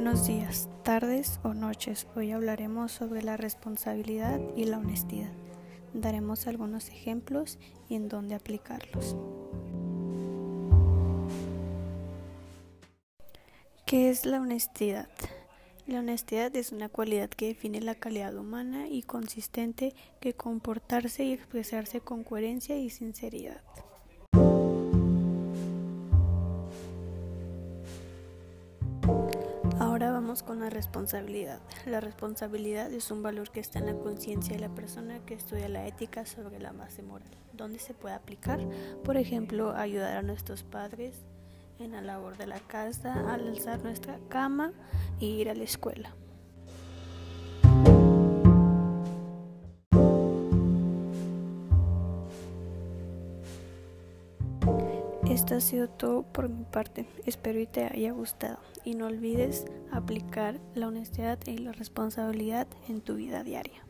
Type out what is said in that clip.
Buenos días, tardes o noches. Hoy hablaremos sobre la responsabilidad y la honestidad. Daremos algunos ejemplos y en dónde aplicarlos. ¿Qué es la honestidad? La honestidad es una cualidad que define la calidad humana y consistente que comportarse y expresarse con coherencia y sinceridad. Con la responsabilidad. La responsabilidad es un valor que está en la conciencia de la persona que estudia la ética sobre la base moral. ¿Dónde se puede aplicar? Por ejemplo, ayudar a nuestros padres en la labor de la casa, al alzar nuestra cama e ir a la escuela. Esto ha sido todo por mi parte. Espero y te haya gustado. Y no olvides aplicar la honestidad y la responsabilidad en tu vida diaria.